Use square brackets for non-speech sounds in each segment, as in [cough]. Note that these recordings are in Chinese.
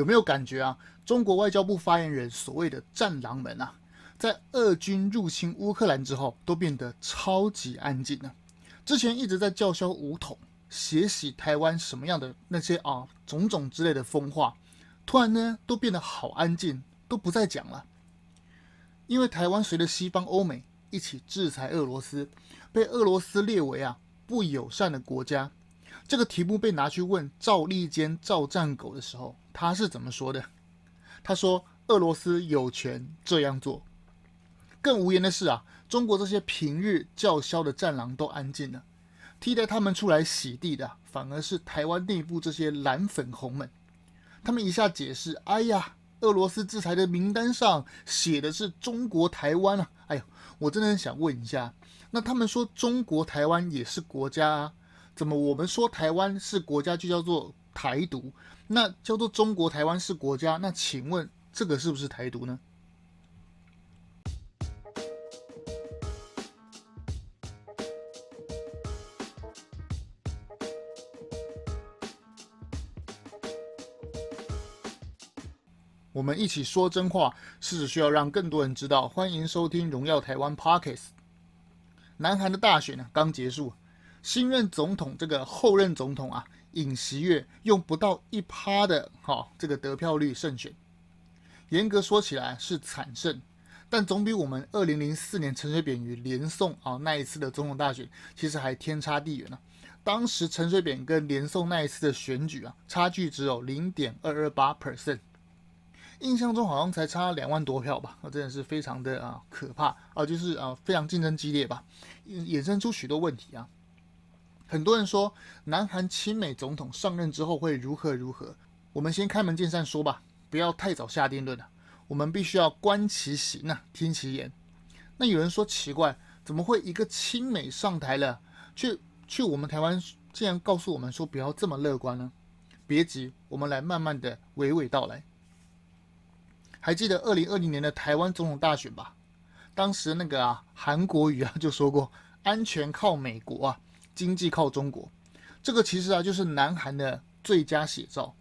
有没有感觉啊？中国外交部发言人所谓的“战狼们”啊，在俄军入侵乌克兰之后，都变得超级安静了。之前一直在叫嚣武统、血洗台湾什么样的那些啊种种之类的疯话，突然呢都变得好安静，都不再讲了。因为台湾随着西方欧美一起制裁俄罗斯，被俄罗斯列为啊不友善的国家。这个题目被拿去问赵立坚、赵战狗的时候，他是怎么说的？[laughs] 他说：“俄罗斯有权这样做。”更无言的是啊，中国这些平日叫嚣的战狼都安静了，替代他们出来洗地的，反而是台湾内部这些蓝粉红们。他们一下解释：“哎呀，俄罗斯制裁的名单上写的是中国台湾啊！”哎呦，我真的很想问一下，那他们说中国台湾也是国家啊？怎么我们说台湾是国家就叫做台独？那叫做中国台湾是国家，那请问这个是不是台独呢？我们一起说真话，是需要让更多人知道。欢迎收听《荣耀台湾》Podcast。南韩的大选呢，刚结束，新任总统这个后任总统啊。尹锡悦用不到一趴的哈、哦、这个得票率胜选，严格说起来是惨胜，但总比我们二零零四年陈水扁与连宋啊那一次的总统大选其实还天差地远呢、当时陈水扁跟连宋那一次的选举啊，差距只有零点二二八 percent，印象中好像才差两万多票吧，啊，真的是非常的啊可怕啊，就是啊非常竞争激烈吧，衍生出许多问题啊。很多人说，南韩亲美总统上任之后会如何如何？我们先开门见山说吧，不要太早下定论了。我们必须要观其行啊，听其言。那有人说奇怪，怎么会一个亲美上台了，却却我们台湾竟然告诉我们说不要这么乐观呢？别急，我们来慢慢的娓娓道来。还记得二零二零年的台湾总统大选吧？当时那个啊韩国瑜啊就说过，安全靠美国啊。经济靠中国，这个其实啊就是南韩的最佳写照。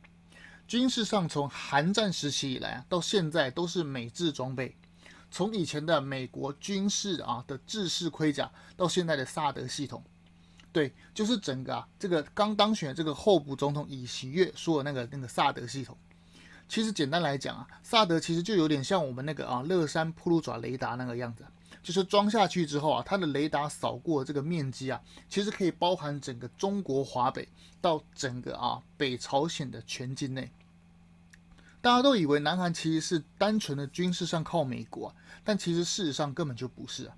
军事上从韩战时期以来啊，到现在都是美制装备。从以前的美国军事啊的制式盔甲，到现在的萨德系统，对，就是整个啊这个刚当选这个候补总统尹锡悦说的那个那个萨德系统。其实简单来讲啊，萨德其实就有点像我们那个啊乐山铺路爪雷达那个样子。就是装下去之后啊，它的雷达扫过这个面积啊，其实可以包含整个中国华北到整个啊北朝鲜的全境内。大家都以为南韩其实是单纯的军事上靠美国，但其实事实上根本就不是啊，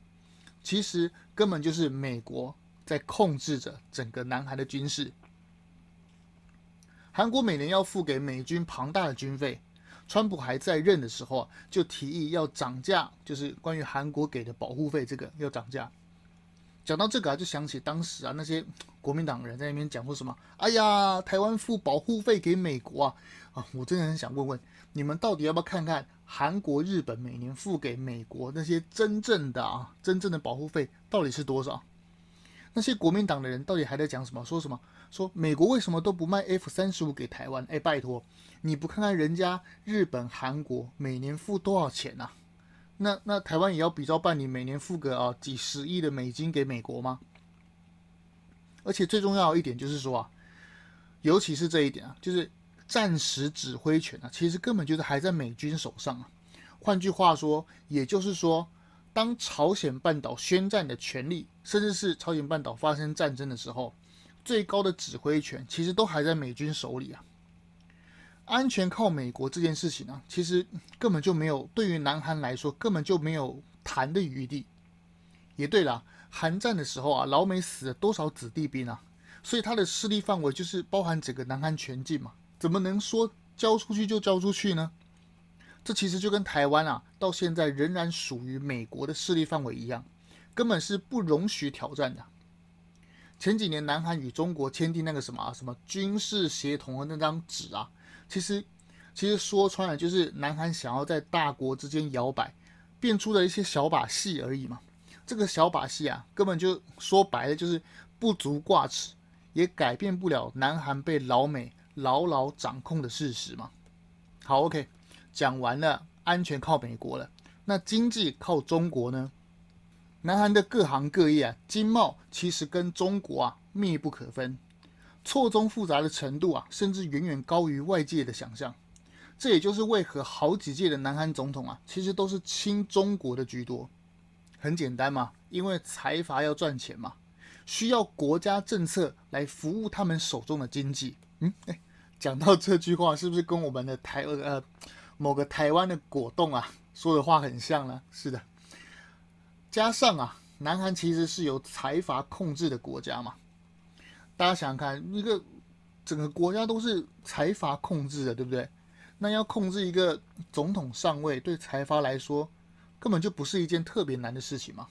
其实根本就是美国在控制着整个南韩的军事。韩国每年要付给美军庞大的军费。川普还在任的时候啊，就提议要涨价，就是关于韩国给的保护费，这个要涨价。讲到这个啊，就想起当时啊那些国民党人在那边讲说什么：“哎呀，台湾付保护费给美国啊！”啊，我真的很想问问你们，到底要不要看看韩国、日本每年付给美国那些真正的啊真正的保护费到底是多少？那些国民党的人到底还在讲什么？说什么？说美国为什么都不卖 F 三十五给台湾？哎，拜托。你不看看人家日本、韩国每年付多少钱呐、啊？那那台湾也要比照办理，每年付个啊几十亿的美金给美国吗？而且最重要一点就是说啊，尤其是这一点啊，就是战时指挥权啊，其实根本就是还在美军手上啊。换句话说，也就是说，当朝鲜半岛宣战的权利，甚至是朝鲜半岛发生战争的时候，最高的指挥权其实都还在美军手里啊。安全靠美国这件事情啊，其实根本就没有，对于南韩来说根本就没有谈的余地。也对了，韩战的时候啊，老美死了多少子弟兵啊，所以他的势力范围就是包含整个南韩全境嘛，怎么能说交出去就交出去呢？这其实就跟台湾啊，到现在仍然属于美国的势力范围一样，根本是不容许挑战的。前几年南韩与中国签订那个什么什么军事协同的那张纸啊。其实，其实说穿了就是南韩想要在大国之间摇摆，变出的一些小把戏而已嘛。这个小把戏啊，根本就说白了就是不足挂齿，也改变不了南韩被老美牢牢掌控的事实嘛。好，OK，讲完了，安全靠美国了，那经济靠中国呢？南韩的各行各业啊，经贸其实跟中国啊密不可分，错综复杂的程度啊，甚至远远高于外界的想象。这也就是为何好几届的南韩总统啊，其实都是亲中国的居多。很简单嘛，因为财阀要赚钱嘛，需要国家政策来服务他们手中的经济。嗯，哎，讲到这句话，是不是跟我们的台呃某个台湾的果冻啊说的话很像呢？是的。加上啊，南韩其实是由财阀控制的国家嘛，大家想想看，一个整个国家都是财阀控制的，对不对？那要控制一个总统上位，对财阀来说根本就不是一件特别难的事情嘛。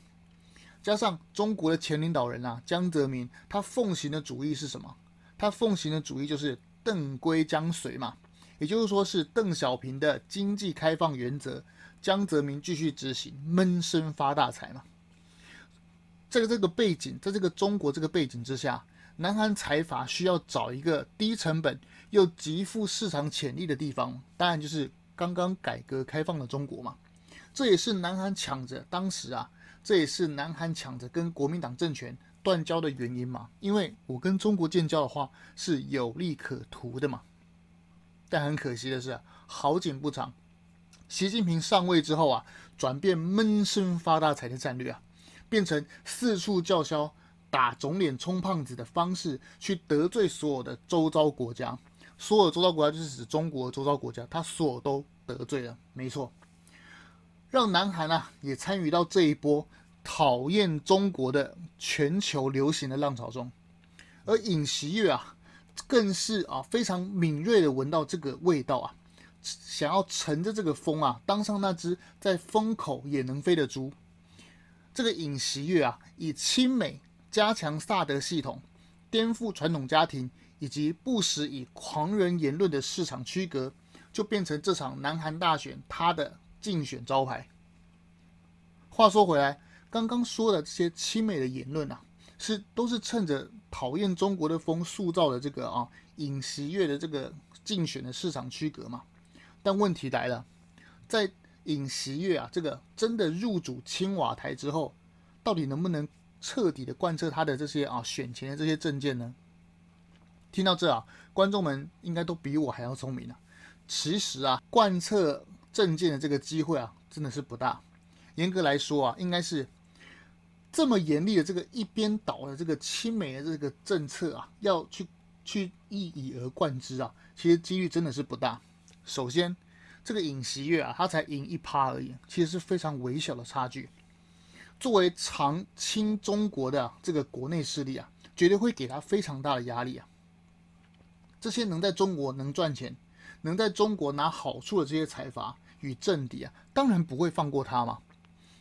加上中国的前领导人啊，江泽民，他奉行的主义是什么？他奉行的主义就是邓归江随嘛，也就是说是邓小平的经济开放原则，江泽民继续执行，闷声发大财嘛。在这个背景，在这个中国这个背景之下，南韩财阀需要找一个低成本又极富市场潜力的地方，当然就是刚刚改革开放的中国嘛。这也是南韩抢着当时啊，这也是南韩抢着跟国民党政权断交的原因嘛。因为我跟中国建交的话是有利可图的嘛。但很可惜的是，好景不长，习近平上位之后啊，转变闷声发大财的战略啊，变成四处叫嚣。打肿脸充胖子的方式去得罪所有的周遭国家，所有周遭国家就是指中国周遭国家，他所都得罪了，没错，让南韩啊也参与到这一波讨厌中国的全球流行的浪潮中，而尹锡悦啊更是啊非常敏锐的闻到这个味道啊，想要乘着这个风啊当上那只在风口也能飞的猪，这个尹锡悦啊以亲美。加强萨德系统，颠覆传统家庭，以及不时以狂人言论的市场区隔，就变成这场南韩大选他的竞选招牌。话说回来，刚刚说的这些亲美的言论啊，是都是趁着讨厌中国的风塑造的这个啊尹锡悦的这个竞选的市场区隔嘛。但问题来了，在尹锡悦啊这个真的入主青瓦台之后，到底能不能？彻底的贯彻他的这些啊选前的这些政见呢？听到这啊，观众们应该都比我还要聪明啊。其实啊，贯彻政见的这个机会啊，真的是不大。严格来说啊，应该是这么严厉的这个一边倒的这个亲美的这个政策啊，要去去一以而贯之啊，其实几率真的是不大。首先，这个尹锡悦啊，他才赢一趴而已，其实是非常微小的差距。作为常亲中国的这个国内势力啊，绝对会给他非常大的压力啊。这些能在中国能赚钱、能在中国拿好处的这些财阀与政敌啊，当然不会放过他嘛。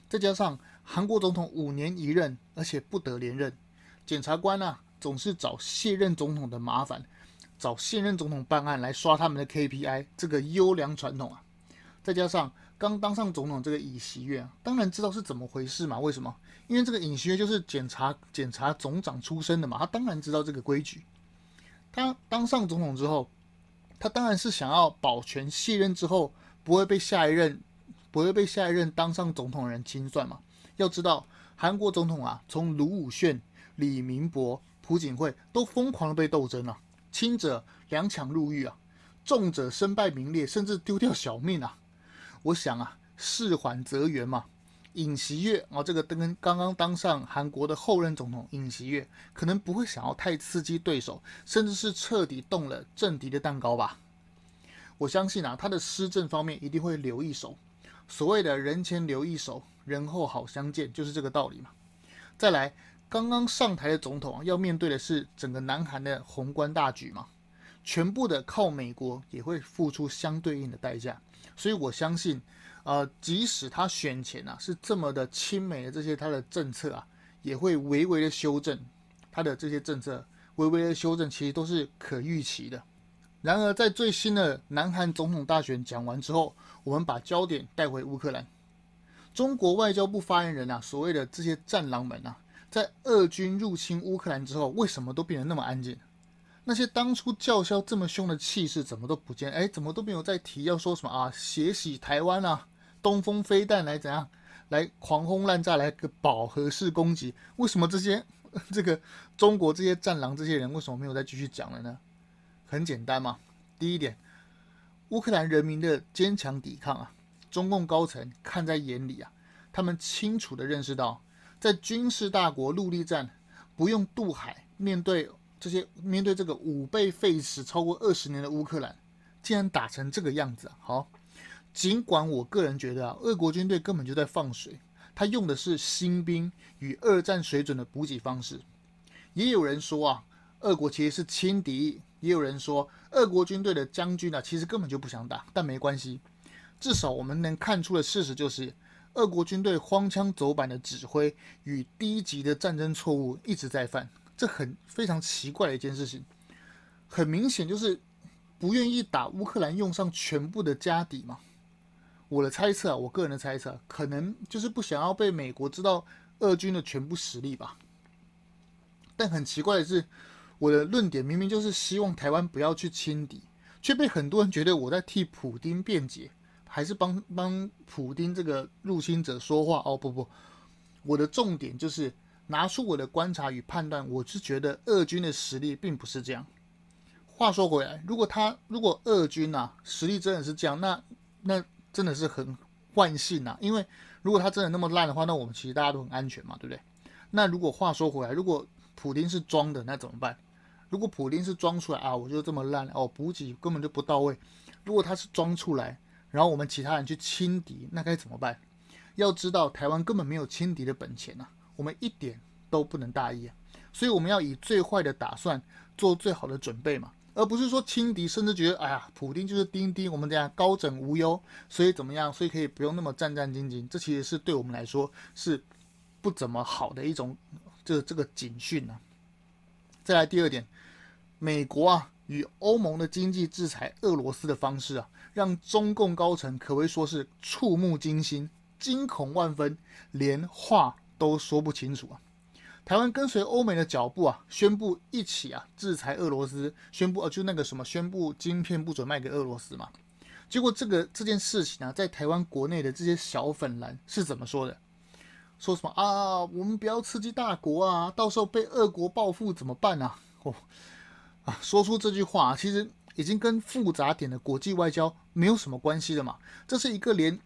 再加上韩国总统五年一任，而且不得连任，检察官啊总是找卸任总统的麻烦，找现任总统办案来刷他们的 KPI，这个优良传统啊。再加上。刚当上总统这个尹锡悦，当然知道是怎么回事嘛？为什么？因为这个尹锡悦就是检察检察总长出身的嘛，他当然知道这个规矩。他当上总统之后，他当然是想要保全卸任之后不会被下一任不会被下一任当上总统的人清算嘛。要知道，韩国总统啊，从卢武铉、李明博、朴槿惠都疯狂的被斗争啊，轻者两抢入狱啊，重者身败名裂，甚至丢掉小命啊。我想啊，事缓则圆嘛。尹锡悦啊，这个跟刚刚当上韩国的后任总统尹锡悦，可能不会想要太刺激对手，甚至是彻底动了政敌的蛋糕吧。我相信啊，他的施政方面一定会留一手。所谓的人前留一手，人后好相见，就是这个道理嘛。再来，刚刚上台的总统啊要面对的是整个南韩的宏观大局嘛，全部的靠美国也会付出相对应的代价。所以我相信，呃，即使他选前啊是这么的亲美的这些他的政策啊，也会微微的修正他的这些政策，微微的修正其实都是可预期的。然而，在最新的南韩总统大选讲完之后，我们把焦点带回乌克兰。中国外交部发言人啊，所谓的这些战狼们啊，在俄军入侵乌克兰之后，为什么都变得那么安静？那些当初叫嚣这么凶的气势怎么都不见？哎，怎么都没有再提要说什么啊？血洗台湾啊？东风飞弹来怎样？来狂轰滥炸，来个饱和式攻击？为什么这些 [laughs] 这个中国这些战狼这些人为什么没有再继续讲了呢？很简单嘛，第一点，乌克兰人民的坚强抵抗啊，中共高层看在眼里啊，他们清楚地认识到，在军事大国陆地战不用渡海，面对这些面对这个武备废时超过二十年的乌克兰，竟然打成这个样子，好。尽管我个人觉得啊，俄国军队根本就在放水，他用的是新兵与二战水准的补给方式。也有人说啊，俄国其实是轻敌；也有人说，俄国军队的将军啊，其实根本就不想打。但没关系，至少我们能看出的事实就是，俄国军队荒腔走板的指挥与低级的战争错误一直在犯。这很非常奇怪的一件事情，很明显就是不愿意打乌克兰，用上全部的家底嘛。我的猜测啊，我个人的猜测，可能就是不想要被美国知道俄军的全部实力吧。但很奇怪的是，我的论点明明就是希望台湾不要去轻敌，却被很多人觉得我在替普丁辩解，还是帮帮普丁这个入侵者说话。哦不不，我的重点就是拿出我的观察与判断，我是觉得俄军的实力并不是这样。话说回来，如果他如果俄军啊实力真的是这样，那那。真的是很万幸呐，因为如果他真的那么烂的话，那我们其实大家都很安全嘛，对不对？那如果话说回来，如果普丁是装的，那怎么办？如果普丁是装出来啊，我就这么烂哦，补给根本就不到位。如果他是装出来，然后我们其他人去轻敌，那该怎么办？要知道，台湾根本没有轻敌的本钱呐，我们一点都不能大意啊，所以我们要以最坏的打算做最好的准备嘛。而不是说轻敌，甚至觉得哎呀，普丁就是丁丁，我们这样高枕无忧，所以怎么样？所以可以不用那么战战兢兢。这其实是对我们来说是不怎么好的一种这这个警讯呢、啊。再来第二点，美国啊与欧盟的经济制裁俄罗斯的方式啊，让中共高层可谓说是触目惊心、惊恐万分，连话都说不清楚啊。台湾跟随欧美的脚步啊，宣布一起啊制裁俄罗斯，宣布呃就那个什么，宣布晶片不准卖给俄罗斯嘛。结果这个这件事情啊，在台湾国内的这些小粉蓝是怎么说的？说什么啊？我们不要刺激大国啊，到时候被俄国报复怎么办啊？哦啊，说出这句话，其实已经跟复杂点的国际外交没有什么关系了嘛。这是一个连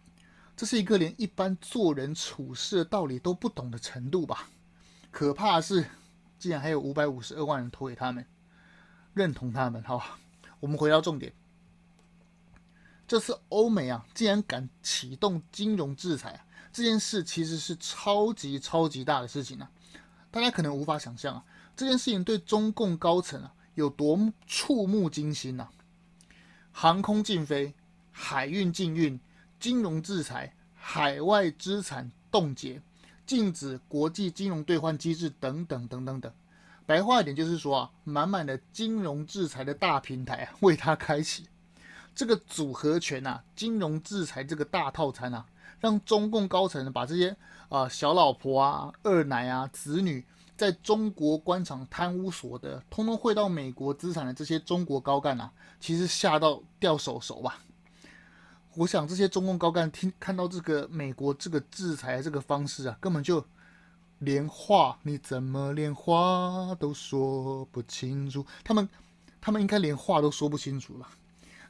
这是一个连一般做人处事的道理都不懂的程度吧。可怕的是，竟然还有五百五十二万人投给他们，认同他们。好，我们回到重点。这次欧美啊，竟然敢启动金融制裁，这件事其实是超级超级大的事情啊！大家可能无法想象啊，这件事情对中共高层啊有多触目惊心呐！航空禁飞、海运禁运、金融制裁、海外资产冻结。禁止国际金融兑换机制等等等等等，白话一点就是说啊，满满的金融制裁的大平台啊，为他开启这个组合拳啊，金融制裁这个大套餐啊，让中共高层把这些啊、小老婆啊、二奶啊、子女在中国官场贪污所得，通通汇到美国资产的这些中国高干啊，其实吓到掉手手吧。我想这些中共高干听看到这个美国这个制裁这个方式啊，根本就连话你怎么连话都说不清楚？他们他们应该连话都说不清楚了。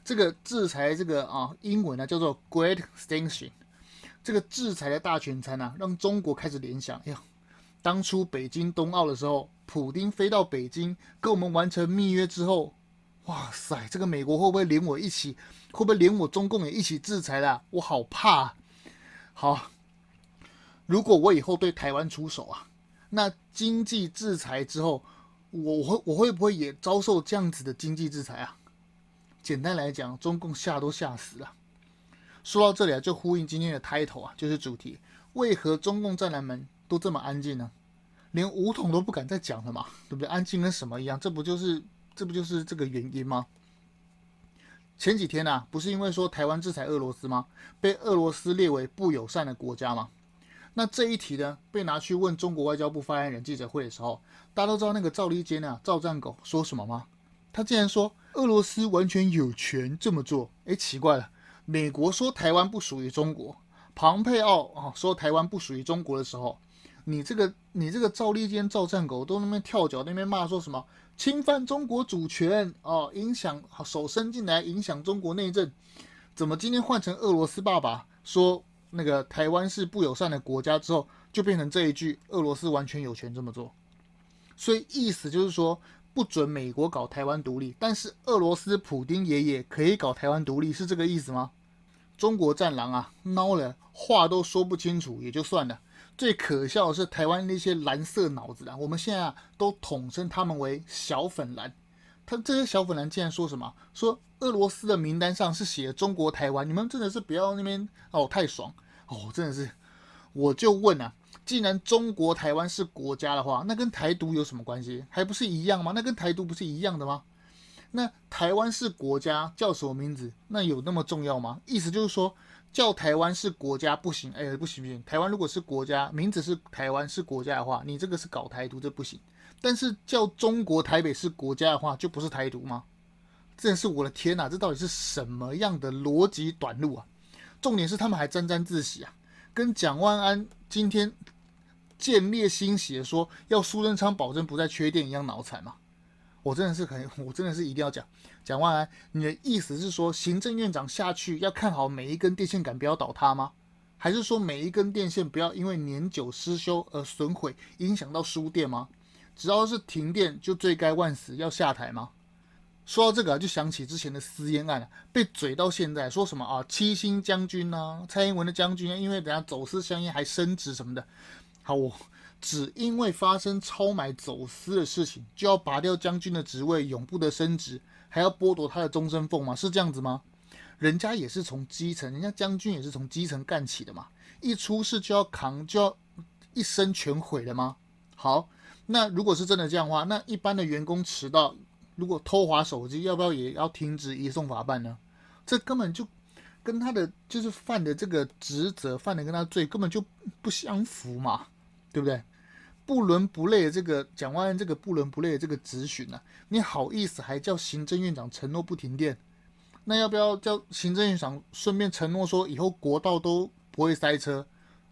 这个制裁这个啊，英文呢叫做 Great Extinction，这个制裁的大全餐啊，让中国开始联想：哎呀，当初北京冬奥的时候，普丁飞到北京跟我们完成密约之后。哇塞，这个美国会不会连我一起？会不会连我中共也一起制裁啦？我好怕啊。好，如果我以后对台湾出手啊，那经济制裁之后，我会我会不会也遭受这样子的经济制裁啊？简单来讲，中共吓都吓死了。说到这里啊，就呼应今天的 title 啊，就是主题：为何中共战狼们都这么安静呢？连武统都不敢再讲了嘛，对不对？安静跟什么一样？这不就是？这不就是这个原因吗？前几天呢、啊，不是因为说台湾制裁俄罗斯吗？被俄罗斯列为不友善的国家吗？那这一题呢，被拿去问中国外交部发言人记者会的时候，大家都知道那个赵立坚啊，赵战狗说什么吗？他竟然说俄罗斯完全有权这么做。诶，奇怪了，美国说台湾不属于中国，庞佩奥啊说台湾不属于中国的时候，你这个你这个赵立坚、赵战狗都那边跳脚那边骂说什么侵犯中国主权哦，影响手伸进来影响中国内政，怎么今天换成俄罗斯爸爸说那个台湾是不友善的国家之后，就变成这一句俄罗斯完全有权这么做？所以意思就是说。不准美国搞台湾独立，但是俄罗斯普丁爷爷可以搞台湾独立，是这个意思吗？中国战狼啊，孬了，话都说不清楚也就算了。最可笑的是台湾那些蓝色脑子啊，我们现在啊都统称他们为小粉蓝。他这些小粉蓝竟然说什么？说俄罗斯的名单上是写中国台湾，你们真的是不要那边哦，太爽哦，真的是，我就问啊。既然中国台湾是国家的话，那跟台独有什么关系？还不是一样吗？那跟台独不是一样的吗？那台湾是国家叫什么名字？那有那么重要吗？意思就是说，叫台湾是国家不行，哎，不行不行。台湾如果是国家，名字是台湾是国家的话，你这个是搞台独，这不行。但是叫中国台北是国家的话，就不是台独吗？真是我的天哪，这到底是什么样的逻辑短路啊？重点是他们还沾沾自喜啊！跟蒋万安今天见猎心喜的说要苏贞昌保证不再缺电一样脑残吗？我真的是很，[laughs] 我真的是一定要讲，蒋万安，你的意思是说行政院长下去要看好每一根电线杆不要倒塌吗？还是说每一根电线不要因为年久失修而损毁，影响到输电吗？只要是停电就罪该万死要下台吗？说到这个，就想起之前的私烟案，被嘴到现在，说什么啊七星将军啊，蔡英文的将军啊，因为等下走私香烟还升职什么的。好，我只因为发生超买走私的事情，就要拔掉将军的职位，永不得升职，还要剥夺他的终身俸吗？是这样子吗？人家也是从基层，人家将军也是从基层干起的嘛，一出事就要扛，就要一生全毁了吗？好，那如果是真的这样的话，那一般的员工迟到。如果偷滑手机，要不要也要停职移送法办呢？这根本就跟他的就是犯的这个职责，犯的跟他罪根本就不相符嘛，对不对？不伦不类的这个蒋万安这个不伦不类的这个质询呢，你好意思还叫行政院长承诺不停电？那要不要叫行政院长顺便承诺说以后国道都不会塞车，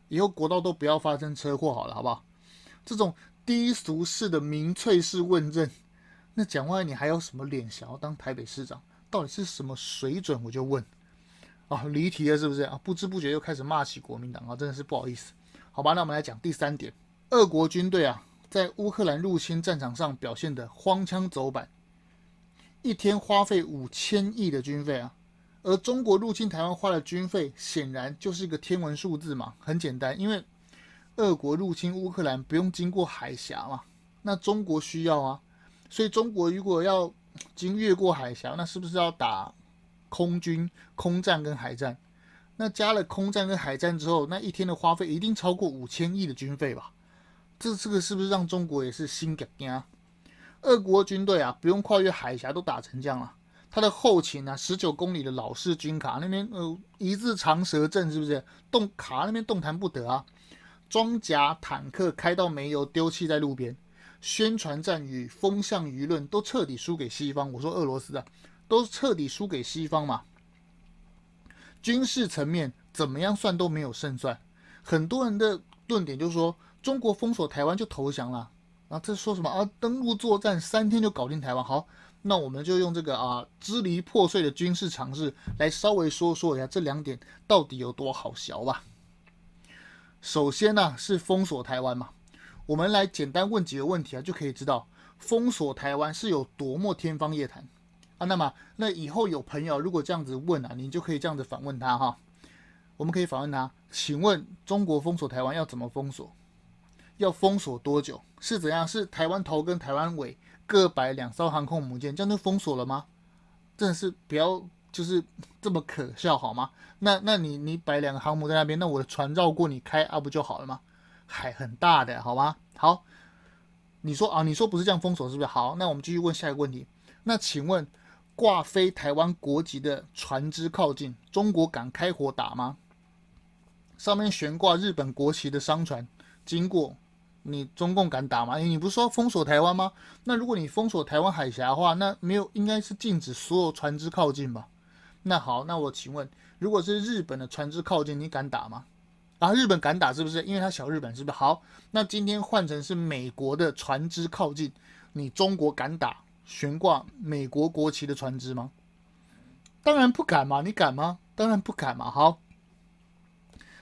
以后国道都不要发生车祸好了，好不好？这种低俗式的民粹式问政。那讲完，你还有什么脸想要当台北市长？到底是什么水准？我就问。啊、离题了是不是啊？不知不觉又开始骂起国民党啊，真的是不好意思。好吧，那我们来讲第三点，俄国军队啊，在乌克兰入侵战场上表现得荒腔走板，一天花费五千亿的军费啊，而中国入侵台湾花的军费显然就是一个天文数字嘛，很简单，因为俄国入侵乌克兰不用经过海峡嘛，那中国需要啊。所以中国如果要经越过海峡，那是不是要打空军、空战跟海战？那加了空战跟海战之后，那一天的花费一定超过五千亿的军费吧？这这个是不是让中国也是心惊啊？俄国军队啊，不用跨越海峡都打成这样了，他的后勤啊，十九公里的老式军卡那边呃一字长蛇阵，是不是动卡那边动弹不得啊？装甲坦克开到没油，丢弃在路边。宣传战与风向舆论都彻底输给西方。我说俄罗斯啊，都彻底输给西方嘛。军事层面怎么样算都没有胜算。很多人的论点就是说，中国封锁台湾就投降了。啊，这说什么啊？登陆作战三天就搞定台湾。好，那我们就用这个啊支离破碎的军事常识来稍微说说一下这两点到底有多好笑吧。首先呢、是封锁台湾嘛。我们来简单问几个问题啊，就可以知道封锁台湾是有多么天方夜谭啊。那么，那以后有朋友如果这样子问啊，你就可以这样子反问他哈。我们可以反问他，请问中国封锁台湾要怎么封锁？要封锁多久？是怎样？是台湾头跟台湾尾各摆两艘航空母舰，这样就封锁了吗？真的是不要就是这么可笑好吗？那那你你摆两个航母在那边，那我的船绕过你开啊不就好了吗？海很大的，好吗？好，你说啊，你说不是这样封锁，是不是？好，那我们继续问下一个问题。那请问，挂飞台湾国籍的船只靠近，中国敢开火打吗？上面悬挂日本国旗的商船经过，你中共敢打吗？你不是说封锁台湾吗？那如果你封锁台湾海峡的话，那没有应该是禁止所有船只靠近吧？那好，那我请问，如果是日本的船只靠近，你敢打吗？啊，日本敢打是不是？因为它小日本是不是？好，那今天换成是美国的船只靠近，你中国敢打悬挂美国国旗的船只吗？当然不敢嘛，你敢吗？当然不敢嘛。好，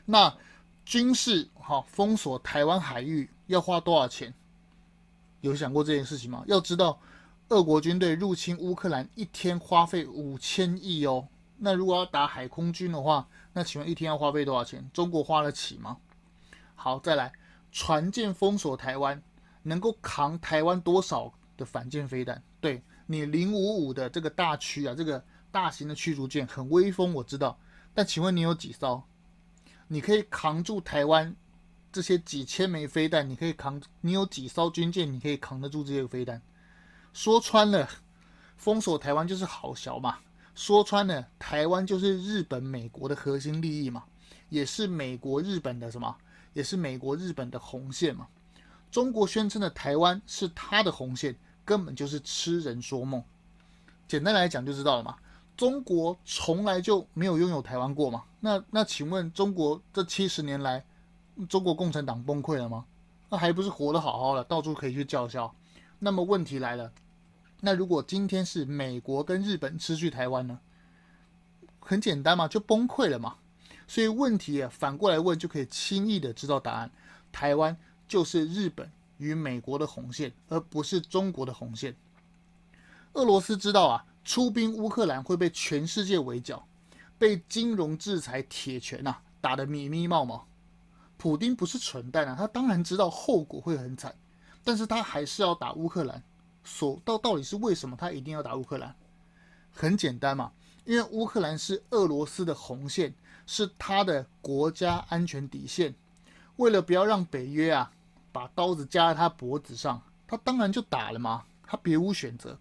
那军事好封锁台湾海域要花多少钱？有想过这件事情吗？要知道，俄国军队入侵乌克兰一天花费五千亿哦。那如果要打海空军的话，那请问一天要花费多少钱？中国花得起吗？好，再来，船舰封锁台湾，能够扛台湾多少的反舰飞弹？对，你零五五的这个大驱啊，这个大型的驱逐舰很威风，我知道。但请问你有几艘？你可以扛住台湾这些几千枚飞弹？你可以扛？你有几艘军舰？你可以扛得住这些飞弹？说穿了，封锁台湾就是好小嘛。说穿了，台湾就是日本、美国的核心利益嘛，也是美国、日本的什么？也是美国、日本的红线嘛。中国宣称的台湾是他的红线，根本就是痴人说梦。简单来讲就知道了嘛。中国从来就没有拥有台湾过嘛。那那请问，中国这七十年来，中国共产党崩溃了吗？那还不是活得好好的，到处可以去叫嚣。那么问题来了。那如果今天是美国跟日本失去台湾呢？很简单嘛，就崩溃了嘛。所以问题啊，反过来问就可以轻易的知道答案。台湾就是日本与美国的红线，而不是中国的红线。俄罗斯知道啊，出兵乌克兰会被全世界围剿，被金融制裁铁拳呐打得密密冒冒。普丁不是蠢蛋啊，他当然知道后果会很惨，但是他还是要打乌克兰。所到到底是为什么他一定要打乌克兰？很简单嘛，因为乌克兰是俄罗斯的红线，是他的国家安全底线。为了不要让北约啊把刀子架在他脖子上，他当然就打了嘛，他别无选择。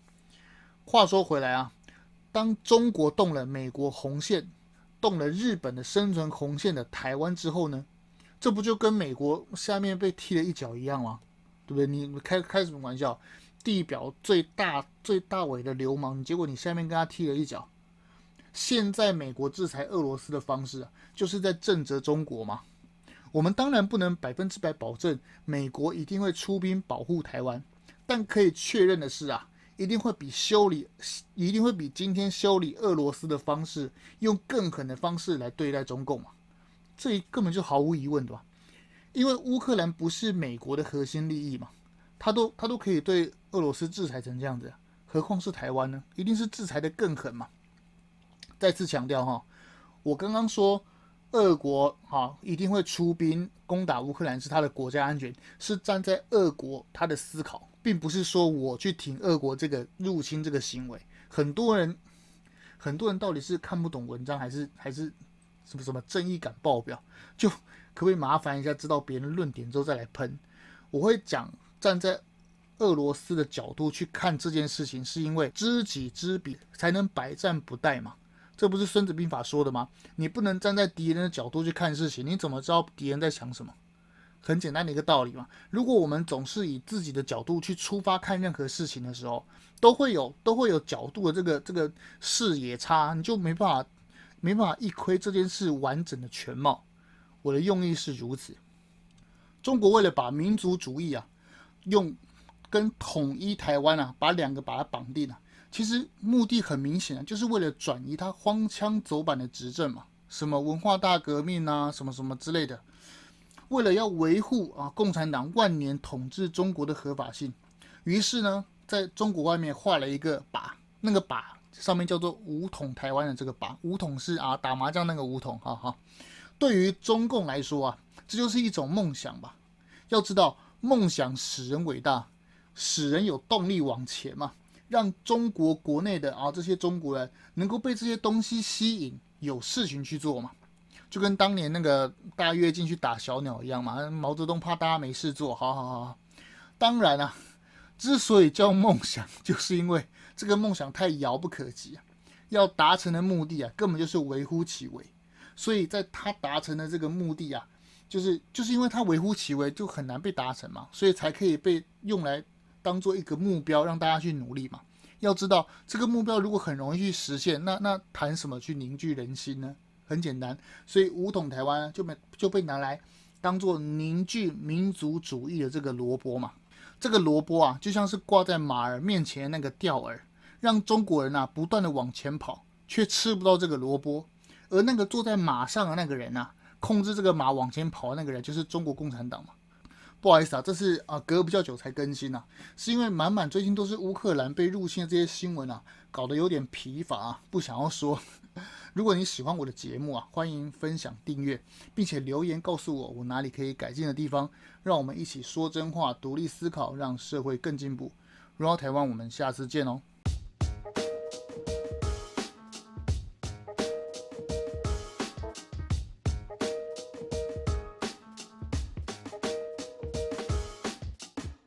话说回来啊，当中国动了美国红线，动了日本的生存红线的台湾之后呢，这不就跟美国下面被踢了一脚一样吗？对不对？你开开什么玩笑？地表最大最大尾的流氓，结果你下面跟他踢了一脚。现在美国制裁俄罗斯的方式啊，就是在震慑中国嘛。我们当然不能百分之百保证美国一定会出兵保护台湾，但可以确认的是啊，一定会比修理，一定会比今天修理俄罗斯的方式，用更狠的方式来对待中共嘛。这根本就毫无疑问的吧？因为乌克兰不是美国的核心利益嘛。他都他都可以对俄罗斯制裁成这样子，何况是台湾呢？一定是制裁得更狠嘛！再次强调哈，我刚刚说俄国哈一定会出兵攻打乌克兰，是他的国家安全，是站在俄国他的思考，并不是说我去挺俄国这个入侵这个行为。很多人很多人到底是看不懂文章，还是还是什么什么正义感爆表？就可不可以麻烦一下，知道别人论点之后再来喷？我会讲。站在俄罗斯的角度去看这件事情，是因为知己知彼才能百战不殆嘛？这不是《孙子兵法》说的吗？你不能站在敌人的角度去看事情，你怎么知道敌人在想什么？很简单的一个道理嘛。如果我们总是以自己的角度去出发看任何事情的时候，都会有都会有角度的这个这个视野差，你就没办法没办法一窥这件事完整的全貌。我的用意是如此。中国为了把民族主义啊。用跟统一台湾啊，把两个把它绑定了，其实目的很明显啊，就是为了转移他荒腔走板的执政嘛，什么文化大革命啊，什么什么之类的，为了要维护啊共产党万年统治中国的合法性，于是呢，在中国外面画了一个靶，那个靶上面叫做武统台湾的这个靶，武统是啊打麻将那个武统，哈哈。对于中共来说啊，这就是一种梦想吧，要知道。梦想使人伟大，使人有动力往前嘛，让中国国内的啊这些中国人能够被这些东西吸引，有事情去做嘛，就跟当年那个大跃进去打小鸟一样嘛。毛泽东怕大家没事做，好好好。当然啊，之所以叫梦想，就是因为这个梦想太遥不可及啊，要达成的目的啊，根本就是微乎其微。所以在他达成的这个目的啊。就是就是因为它微乎其微，就很难被达成嘛，所以才可以被用来当做一个目标，让大家去努力嘛。要知道这个目标如果很容易去实现，那那谈什么去凝聚人心呢？很简单，所以五统台湾就被就被拿来当做凝聚民族主义的这个萝卜嘛。这个萝卜啊，就像是挂在马儿面前那个吊饵，让中国人啊不断的往前跑，却吃不到这个萝卜。而那个坐在马上的那个人啊，控制这个马往前跑的那个人，就是中国共产党嘛。不好意思啊，这是啊隔比较久才更新呐、啊，是因为满满最近都是乌克兰被入侵的这些新闻啊，搞得有点疲乏啊，不想要说。[laughs] 如果你喜欢我的节目啊，欢迎分享、订阅，并且留言告诉我我哪里可以改进的地方，让我们一起说真话、独立思考，让社会更进步。荣耀台湾，我们下次见哦。